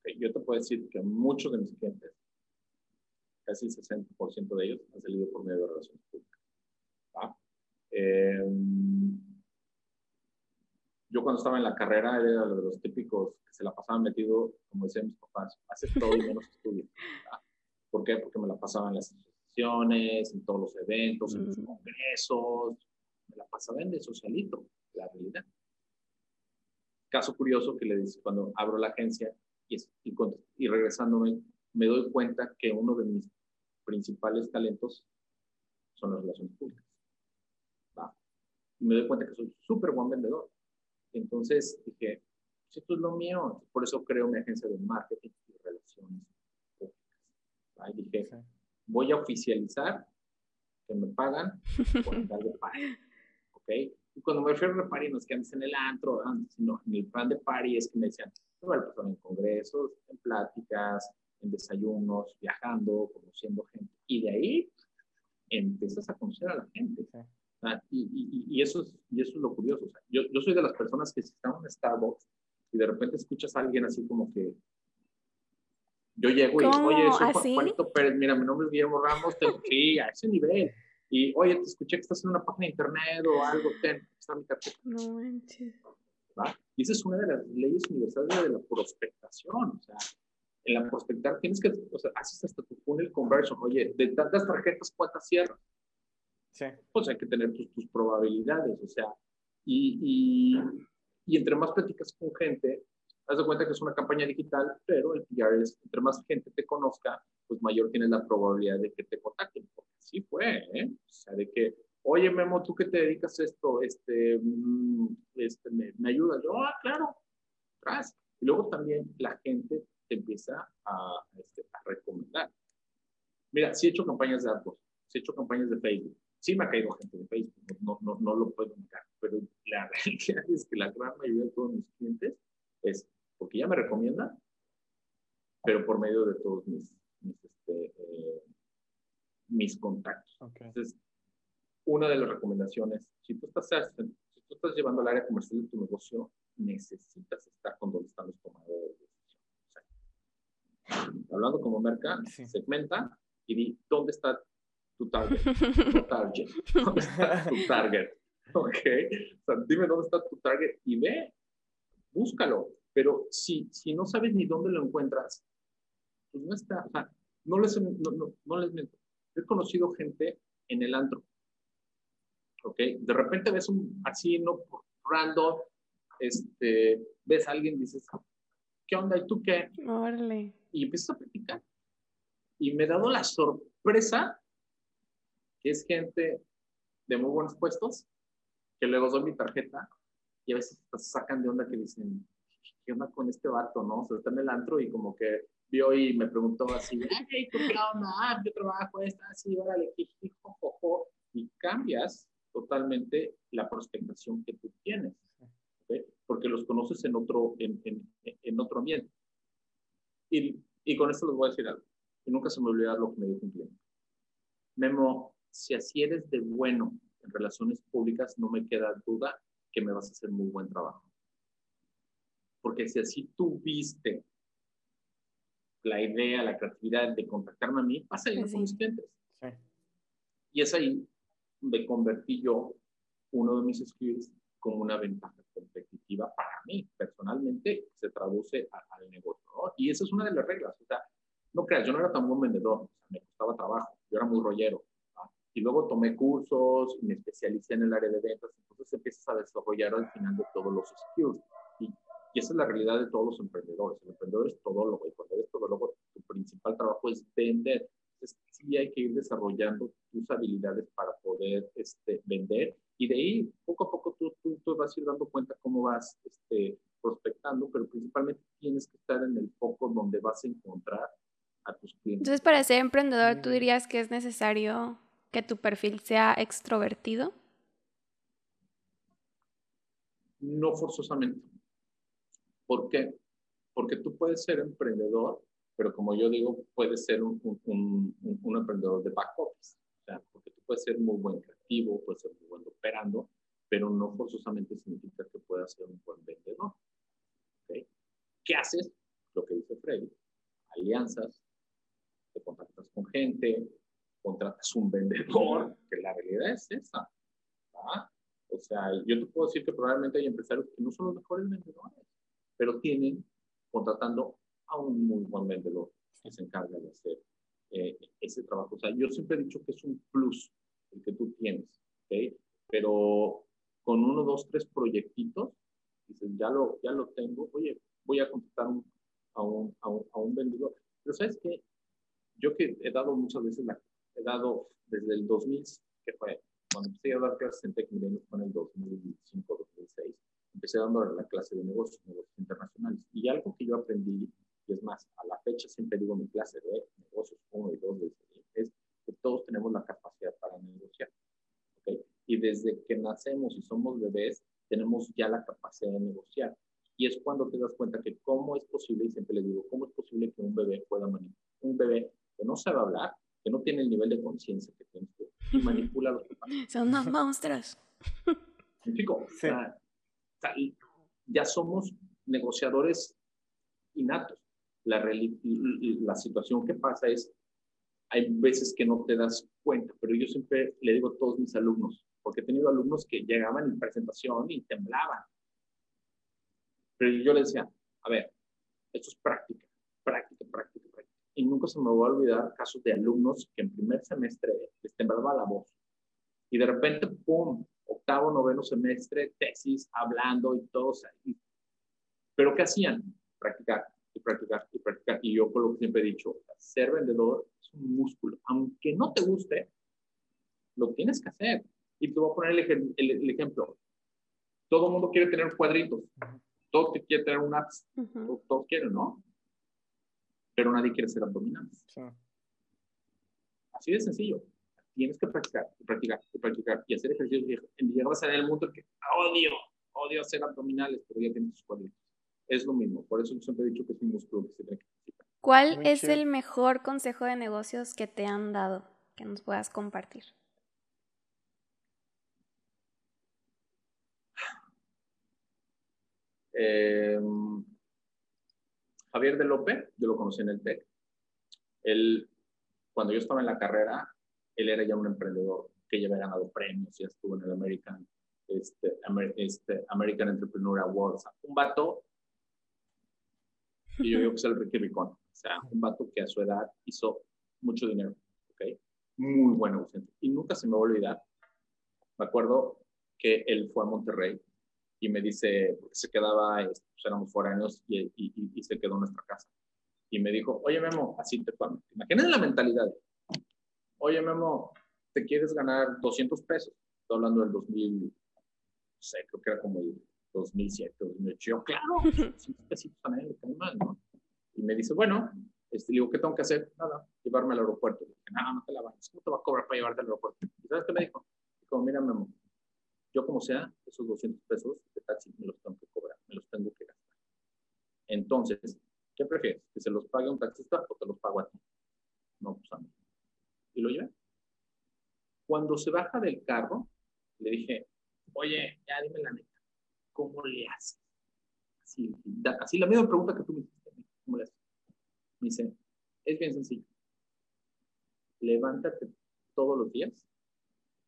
Okay. Yo te puedo decir que muchos de mis clientes, casi el 60% de ellos, han salido por medio de relaciones públicas. ¿va? Eh, cuando estaba en la carrera era de los típicos que se la pasaban metido, como decían mis papás, haces todo y menos estudios. ¿Por qué? Porque me la pasaba en las asociaciones, en todos los eventos, en los mm. congresos, me la pasaba en de socialito, la realidad. Caso curioso que le dice cuando abro la agencia y, y, y regresándome, me doy cuenta que uno de mis principales talentos son las relaciones públicas. Y me doy cuenta que soy súper buen vendedor. Entonces dije, esto es lo mío. Por eso creo mi agencia de marketing y relaciones públicas. Y dije, voy a oficializar que me pagan por andar de party. ¿Ok? Y cuando me refiero a party no es que andes en el antro, sino en el plan de party es que me decían, me en congresos, en pláticas, en desayunos, viajando, conociendo gente. Y de ahí empiezas a conocer a la gente. Y, y, eso es, y eso es lo curioso. yo, yo soy de las personas que si están en Starbucks y de repente escuchas a alguien así como que yo llego y, oye, soy Juanito Pérez, mira, mi nombre es Guillermo Ramos, tengo que a ese nivel. Y, oye, te escuché que estás en una página de internet o algo, ten, está mi cartera. No manches. Y esa es una de las leyes universales de la prospectación. O sea, en la prospectar tienes que, o sea, haces hasta tu funnel conversion. Oye, de tantas tarjetas, ¿cuántas cierras? Sí. Pues hay que tener tus, probabilidades, o sea, y, y, y, entre más platicas con gente, haz de cuenta que es una campaña digital, pero el PR es, entre más gente te conozca, pues mayor tienes la probabilidad de que te contacten. Porque así fue, ¿eh? O sea, de que, oye, Memo, tú que te dedicas a esto, este, mm, este me, me ayudas. Yo, ah, claro, gracias. Y luego también la gente te empieza a, este, a recomendar. Mira, si he hecho campañas de AdWords, si he hecho campañas de Facebook, sí me ha caído gente de Facebook, no, no, no lo puedo negar, pero la realidad es que la gran mayoría de todos mis clientes es porque ya me recomiendan, pero por medio de todos mis, mis, este, eh, mis contactos. Entonces, una de las recomendaciones, si tú, estás, si tú estás llevando al área comercial de tu negocio, necesitas estar con donde están los tomadores de hablando como merca, segmenta y di dónde está tu target. tu target. ¿Dónde está tu target? Ok. O sea, dime dónde está tu target y ve, búscalo. Pero si, si no sabes ni dónde lo encuentras, pues no está. O sea, no les, no, no, no les miento. He conocido gente en el antro. ¿Ok? De repente ves un, así, no random, este, ves a alguien y dices, ¿qué onda? ¿Y tú qué? Órale y empiezo a platicar. Y me he dado la sorpresa es gente de muy buenos puestos, que luego doy mi tarjeta y a veces se sacan de onda que dicen, ¿qué onda con este vato, no? O sea, está en el antro y como que vio y me preguntó así, ¿qué onda? Yo trabajo, está así, órale, jo, y cambias totalmente la prospectación que tú tienes, porque los conoces en otro, en, en, en otro ambiente. Y, y con esto les voy a decir algo. Y nunca se me olvida lo que me dijo un cliente. Memo, si así eres de bueno en relaciones públicas, no me queda duda que me vas a hacer muy buen trabajo. Porque si así tuviste la idea, la creatividad de contactarme a mí, vas a ir con mis clientes. Sí. Y es ahí donde convertí yo uno de mis skills como una ventaja competitiva para mí. Personalmente se traduce al negocio. Y esa es una de las reglas. O sea, no creas, yo no era tan buen vendedor, o sea, me costaba trabajo, yo era muy rollero. Luego tomé cursos y me especialicé en el área de ventas, entonces empiezas a desarrollar al final de todos los skills. Y, y esa es la realidad de todos los emprendedores. El emprendedor es todólogo y cuando eres todólogo, tu principal trabajo es vender. Entonces, sí hay que ir desarrollando tus habilidades para poder este, vender y de ahí poco a poco tú, tú, vas a ir dando cuenta cómo vas este, prospectando, pero principalmente tienes que estar en el foco donde vas a encontrar a tus clientes. Entonces, para ser emprendedor, ¿tú dirías que es necesario que tu perfil sea extrovertido? No forzosamente. ¿Por qué? Porque tú puedes ser emprendedor, pero como yo digo, puedes ser un, un, un emprendedor de back office porque tú puedes ser muy buen creativo, puedes ser muy buen operando, pero no forzosamente significa que puedas ser un buen vendedor. ¿Qué haces? Lo que dice Freddy, alianzas, te contactas con gente, contratas un vendedor, que la realidad es esa. O sea, yo te puedo decir que probablemente hay empresarios que no son los mejores vendedores, pero tienen contratando a un muy buen vendedor que se encarga de hacer eh, ese trabajo. O sea, yo siempre he dicho que es un plus el que tú tienes, ¿ok? Pero con uno, dos, tres proyectitos, dices, ya lo, ya lo tengo, oye, voy a contratar a, un, a, un, a un vendedor. Pero ¿sabes qué? Yo que he dado muchas veces, la, he dado desde el 2000, que fue cuando empecé a dar clases en Tech en el 2005, 2006, empecé dando la clase de negocios, negocios internacionales. Y algo que yo aprendí y es más, a la fecha siempre digo mi clase de negocios 1 y 2 es que todos tenemos la capacidad para negociar. ¿okay? Y desde que nacemos y somos bebés, tenemos ya la capacidad de negociar. Y es cuando te das cuenta que cómo es posible, y siempre les digo, cómo es posible que un bebé pueda manipular, un bebé que no sabe hablar, tiene el nivel de conciencia que tienes tú, y manipula a los demás. Son unos monstruos. ¿Me O sea, ya somos negociadores innatos la, la situación que pasa es, hay veces que no te das cuenta, pero yo siempre le digo a todos mis alumnos, porque he tenido alumnos que llegaban en presentación y temblaban. Pero yo les decía, a ver, esto es práctica, práctica, práctica, práctica. Y nunca se me va a olvidar casos de alumnos que en primer semestre les temblaba la voz. Y de repente, ¡pum! Octavo, noveno semestre, tesis, hablando y todo. Pero ¿qué hacían? Practicar y practicar y practicar. Y yo, por lo que siempre he dicho, ser vendedor es un músculo. Aunque no te guste, lo tienes que hacer. Y te voy a poner el, ejemplo. Todo el mundo quiere tener cuadritos. Todo te quiere tener un apps. Todos quieren, ¿no? Pero nadie quiere ser abdominales. Así de sencillo. Tienes que practicar, y practicar, y practicar, y hacer ejercicios. Y llegar a en el mundo que odio, odio hacer abdominales, pero ya tienes tus cuadritos es lo mismo. Por eso siempre he dicho que es un músculo que se tiene que ¿Cuál es el mejor consejo de negocios que te han dado que nos puedas compartir? Em, Javier de López, yo lo conocí en el TEC. Él, cuando yo estaba en la carrera, él era ya un emprendedor que ya había ganado premios, ya estuvo en el American, este, este American Entrepreneur Awards. Un vato y yo digo que es el Ricky Ricón. O sea, un vato que a su edad hizo mucho dinero. ¿ok? Muy buen negociante. Y nunca se me va a olvidar. Me acuerdo que él fue a Monterrey y me dice, porque se quedaba, este, pues éramos foráneos y, y, y, se quedó en nuestra casa. Y me dijo, oye Memo, así te fue. Imagínate la mentalidad. Oye Memo, ¿te quieres ganar 200 pesos? Estoy hablando del 2000, no sé, creo que era como el 2007, 2008. Yo, claro, 100 pesitos a nadie le mal, ¿no? Y me dice, bueno, este, le digo, ¿qué tengo que hacer? Nada, llevarme al aeropuerto. Le dije, no, no te la vayas. ¿Cómo te va a cobrar para llevarte al aeropuerto? ¿Y sabes qué me dijo? Dijo, mira, Memo, yo como sea, esos 200 pesos de taxi me los tengo que cobrar, me los tengo que gastar. Entonces, ¿qué prefieres? ¿Que se los pague un taxista o te los pago a ti? No, pues a mí. Y lo llevé. Cuando se baja del carro, le dije, oye, ya dime la neta ¿cómo le haces? Así, así la misma pregunta que tú me hiciste, ¿cómo le haces? Me dice, es bien sencillo. Levántate todos los días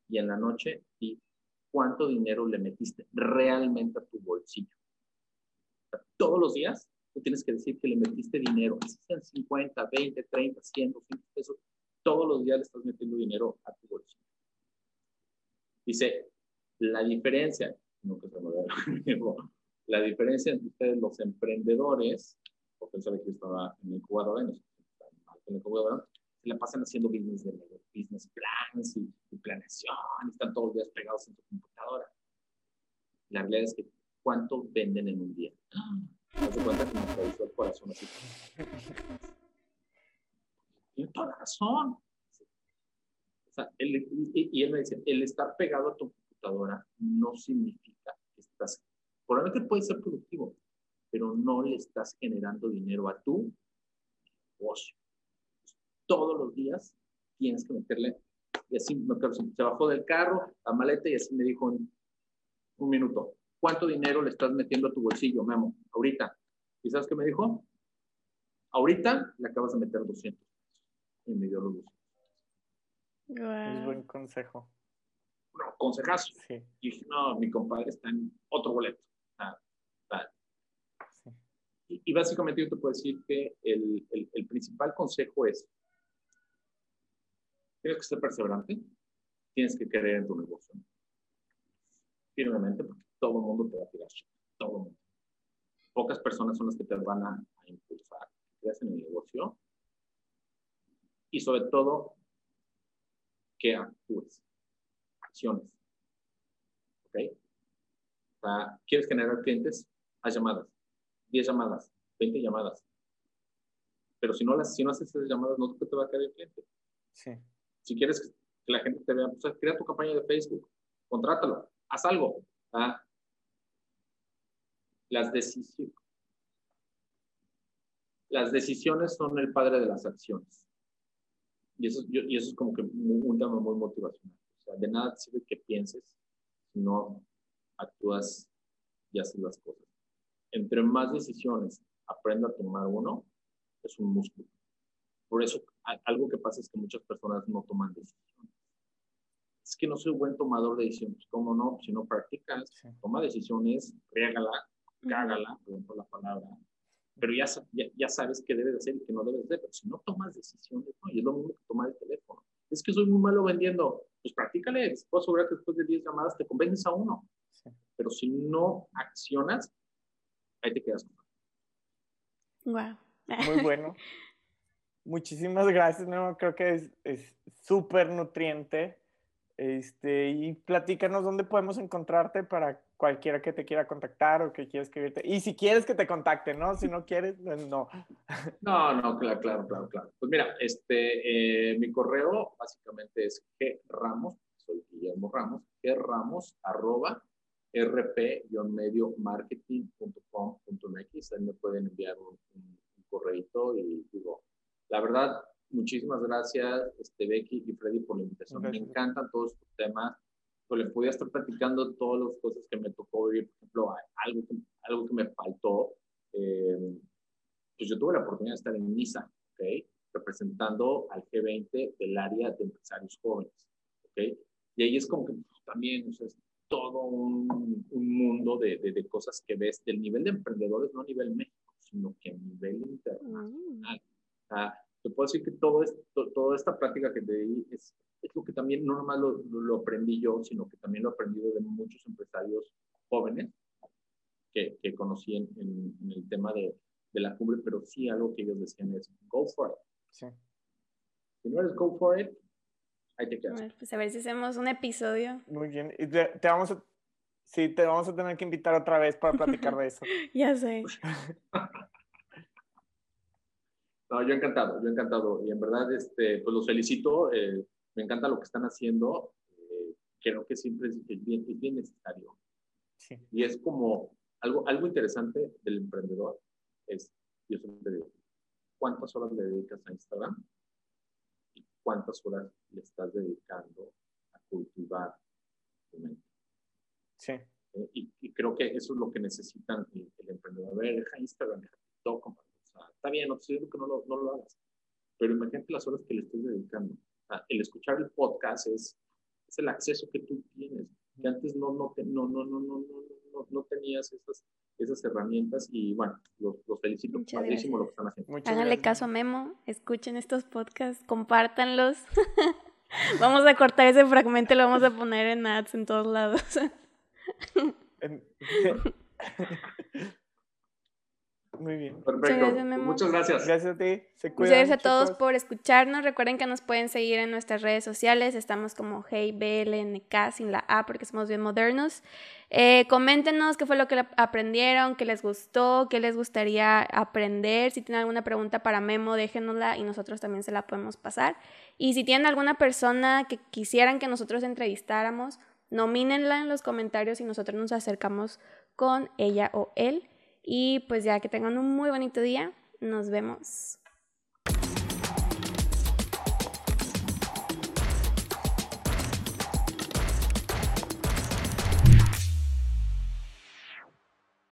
y en la noche y cuánto dinero le metiste realmente a tu bolsillo. todos los días tú tienes que decir que le metiste dinero, si sean 50, 20, 30, 100, 200 pesos, todos los días le estás metiendo dinero a tu bolsillo. Dice, la diferencia nunca se me La diferencia entre ustedes, los emprendedores, porque sabe que estaba en el incubadora, en el incubadora, se la pasan haciendo business, de, business plans y, planeación, y están todos los días pegados en su computadora. La realidad es que, ¿cuánto venden en un día? ¿Te das cuenta que me hizo el corazón así? Tiene toda la razón. O sea, él, y, y él me dice, el estar pegado a tu no significa que estás, probablemente puede ser productivo, pero no le estás generando dinero a tu negocio. Todos los días tienes que meterle, y así me se bajó del carro, la maleta, y así me dijo en un minuto, ¿cuánto dinero le estás metiendo a tu bolsillo, Memo? Ahorita. ¿Y sabes qué me dijo? Ahorita le acabas de meter 200 y me dio los 200. Es buen consejo. bueno, consejazo. Y dije, no, mi compadre está en otro boleto. Ah, y, básicamente yo te puedo decir que el, el, el principal consejo es, tienes que ser perseverante, tienes que creer en tu negocio. Firmemente, porque todo el mundo te va a tirar, todo el mundo. Pocas personas son las que te van a, impulsar, en el negocio y sobre todo que actúes, acciones. ¿Ok? O sea, ¿Quieres generar clientes? Haz llamadas. 10 llamadas, 20 llamadas. Pero si no, las, si no haces esas llamadas, no te va a caer el cliente. Sí. Si quieres que la gente te vea, pues crea tu campaña de Facebook, contrátalo, haz algo. ¿ah? Las decisiones. Las decisiones son el padre de las acciones. Y eso, y eso es como que un tema muy motivacional. O sea, de nada sirve que pienses si no actúas y haces las cosas. Entre más decisiones aprenda a tomar uno, es un músculo. Por eso, algo que pasa es que muchas personas no toman decisiones. Es que no soy buen tomador de decisiones. ¿Cómo no? Si no practicas, toma decisiones, riégala, cágala, por la palabra, pero ya, ya, sabes qué debes hacer y qué no debes hacer. Pero si no tomas decisiones, ¿no? y es lo mismo que tomar el teléfono. Es que soy muy malo vendiendo. Pues practícale. Puedo asegurar que después de 10 llamadas te convences a uno. Pero si no accionas, ahí te quedas. Wow. Muy bueno. Muchísimas gracias, no, creo que es súper nutriente. Este, y platícanos dónde podemos encontrarte para cualquiera que te quiera contactar o que quiera escribirte. Y si quieres que te contacte, ¿no? Si no quieres, pues no. No, no, claro, claro, claro, claro. Pues mira, este, eh, mi correo básicamente es gramos, soy Guillermo Ramos, gramos arroba rp-medio marketing.com.mx. Ahí me pueden enviar un, un correito y digo, la verdad, muchísimas gracias, este, Becky y Freddy, por la invitación. Me encantan todos estos temas. Pues les podía estar platicando todas las cosas que me tocó vivir. Por ejemplo, algo que, algo que me faltó. Eh, pues yo tuve la oportunidad de estar en NISA, ¿ok? Representando al G20 del área de empresarios jóvenes, ¿ok? Y ahí es como que pues, también, o sea, es todo un, un mundo de, de, de, cosas que ves del nivel de emprendedores, no a nivel México, sino que a nivel internacional. Mm te puedo decir que todo esto, toda esta práctica que te di es, es lo que también no nomás lo, lo, aprendí yo, sino que también lo he aprendido de muchos empresarios jóvenes que, que conocí en, en, el tema de, de, la cumbre, pero sí algo que ellos decían es go for it. Sí. Si no eres go for it, ahí te quedas. pues a ver si hacemos un episodio. Muy bien. Y te, te vamos a, sí, te vamos a tener que invitar otra vez para platicar de eso. ya sé. No, yo encantado, yo encantado. Y en verdad, este, pues los felicito. Eh, me encanta lo que están haciendo. Eh, creo que siempre es, bien, es bien necesario. Sí. Y es como algo, algo interesante del emprendedor. Es, yo siempre digo, ¿cuántas horas le dedicas a Instagram? ¿Y cuántas horas le estás dedicando a cultivar tu mente? Sí. Eh, y, y, creo que eso es lo que necesitan el, el emprendedor. A ver, deja Instagram, deja TikTok, está bien, no te estoy que no lo, no lo hagas, pero imagínate las horas que le estés dedicando. el escuchar el podcast es, es el acceso que tú tienes, que antes no, no, no, no, no, no, no, no tenías esas, esas herramientas y bueno, los, los felicito, padrísimo lo que están haciendo. Háganle caso a Memo, escuchen estos podcasts, compártanlos. vamos a cortar ese fragmento y lo vamos a poner en ads en todos lados. Muy bien. Perfecto. Muchas gracias. Gracias a ti. Se Muchas gracias a todos por escucharnos. Recuerden que nos pueden seguir en nuestras redes sociales. Estamos como HeyBLNK sin la A porque somos bien modernos. Eh, coméntenos qué fue lo que aprendieron, qué les gustó, qué les gustaría aprender. Si tienen alguna pregunta para Memo, déjenosla y nosotros también se la podemos pasar. Y si tienen alguna persona que quisieran que nosotros entrevistáramos, nomínenla en los comentarios y nosotros nos acercamos con ella o él. Y pues ya que tengan un muy bonito día, nos vemos.